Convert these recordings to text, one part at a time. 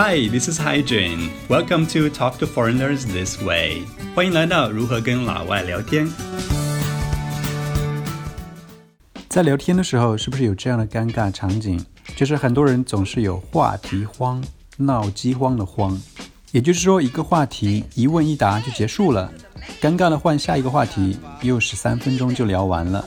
Hi, this is Hydrin. Welcome to Talk to Foreigners This Way. 欢迎来到如何跟老外聊天。在聊天的时候，是不是有这样的尴尬场景？就是很多人总是有话题荒，闹饥荒的慌。也就是说，一个话题一问一答就结束了，尴尬的换下一个话题，又是三分钟就聊完了。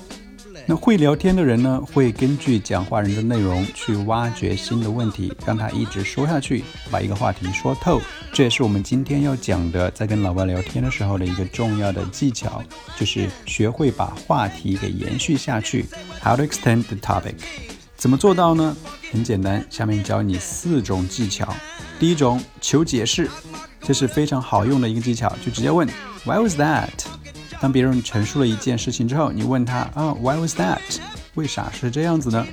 那会聊天的人呢，会根据讲话人的内容去挖掘新的问题，让他一直说下去，把一个话题说透。这也是我们今天要讲的，在跟老外聊天的时候的一个重要的技巧，就是学会把话题给延续下去。How to extend the topic？怎么做到呢？很简单，下面教你四种技巧。第一种，求解释，这是非常好用的一个技巧，就直接问 Why was that？当别人陈述了一件事情之后，你问他啊，Why was that？为啥是这样子呢？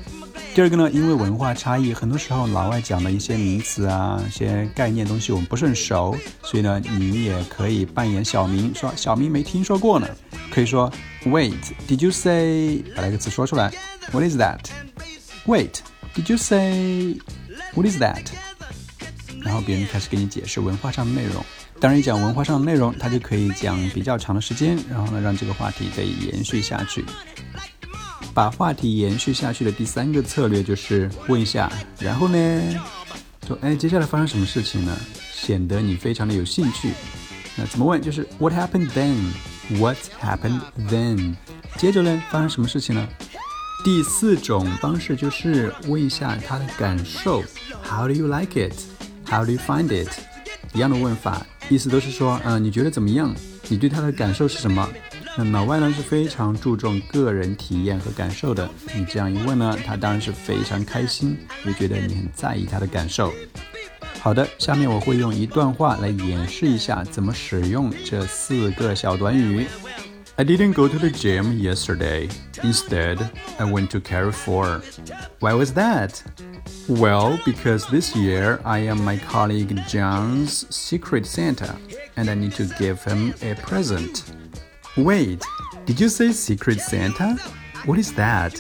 第二个呢，因为文化差异，很多时候老外讲的一些名词啊、一些概念东西我们不是很熟，所以呢，你也可以扮演小明，说小明没听说过呢。可以说，Wait，did you say？把那个词说出来，What is that？Wait，did you say？What is that？然后别人开始给你解释文化上的内容。当然，讲文化上的内容，他就可以讲比较长的时间，然后呢，让这个话题得以延续下去。把话题延续下去的第三个策略就是问一下，然后呢，说，哎，接下来发生什么事情呢？显得你非常的有兴趣。那怎么问？就是 What happened then？What happened then？接着呢，发生什么事情呢？第四种方式就是问一下他的感受，How do you like it？How do you find it？一样的问法。意思都是说，嗯，你觉得怎么样？你对他的感受是什么？那老外呢是非常注重个人体验和感受的。你这样一问呢，他当然是非常开心，也觉得你很在意他的感受。好的，下面我会用一段话来演示一下怎么使用这四个小短语。I didn't go to the gym yesterday. Instead, I went to carry four. Why was that? Well, because this year I am my colleague John's secret Santa and I need to give him a present. Wait, did you say secret Santa? What is that?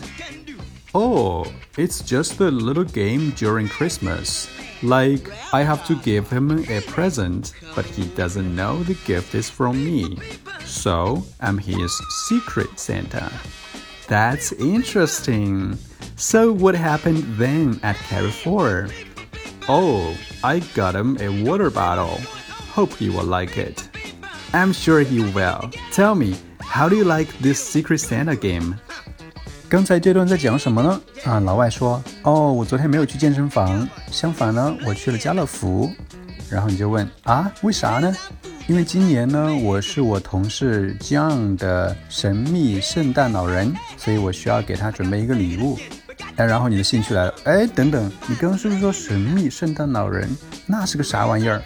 Oh, it's just a little game during Christmas. Like, I have to give him a present, but he doesn't know the gift is from me. So, I'm his secret Santa. That's interesting. So what happened then at Carrefour? Oh, I got him a water bottle. Hope he will like it. I'm sure he will. Tell me, how do you like this Secret Santa game? 刚才这段在讲什么呢？啊，老外说，哦，我昨天没有去健身房，相反呢，我去了家乐福。然后你就问，啊，为啥呢？ 因为今年呢，我是我同事 John 的神秘圣诞老人，所以我需要给他准备一个礼物。哎，然后你的兴趣来了，哎，等等，你刚刚是不是说神秘圣诞老人？那是个啥玩意儿？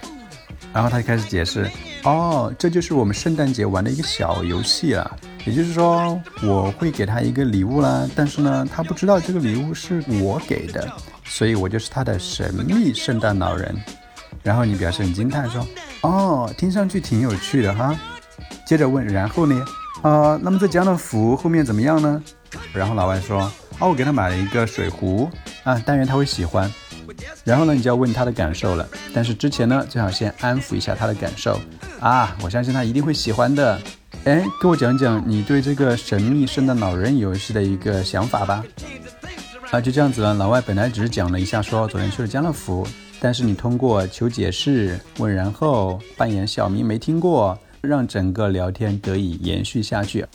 然后他就开始解释，哦，这就是我们圣诞节玩的一个小游戏啊。也就是说，我会给他一个礼物啦，但是呢，他不知道这个礼物是我给的，所以我就是他的神秘圣诞老人。然后你表示很惊叹说，哦，听上去挺有趣的哈。接着问，然后呢？啊，那么在家乐福后面怎么样呢？然后老外说。哦，我给他买了一个水壶啊，但愿他会喜欢。然后呢，你就要问他的感受了。但是之前呢，最好先安抚一下他的感受啊，我相信他一定会喜欢的。哎，跟我讲讲你对这个神秘圣诞老人游戏的一个想法吧。啊，就这样子了。老外本来只是讲了一下，说昨天去了家乐福，但是你通过求解释、问然后、扮演小明没听过，让整个聊天得以延续下去。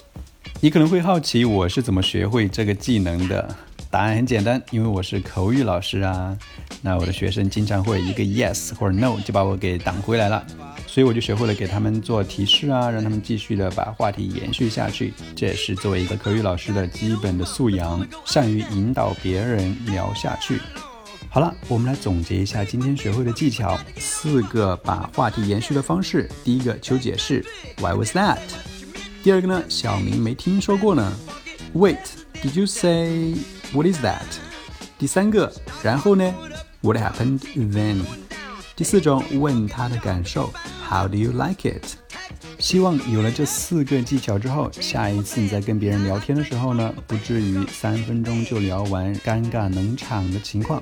你可能会好奇我是怎么学会这个技能的？答案很简单，因为我是口语老师啊。那我的学生经常会一个 yes 或者 no 就把我给挡回来了，所以我就学会了给他们做提示啊，让他们继续的把话题延续下去。这也是作为一个口语老师的基本的素养，善于引导别人聊下去。好了，我们来总结一下今天学会的技巧：四个把话题延续的方式。第一个求解释，Why was that？第二个呢，小明没听说过呢。Wait，did you say what is that？第三个，然后呢，What happened then？第四种，问他的感受，How do you like it？希望有了这四个技巧之后，下一次你在跟别人聊天的时候呢，不至于三分钟就聊完，尴尬冷场的情况。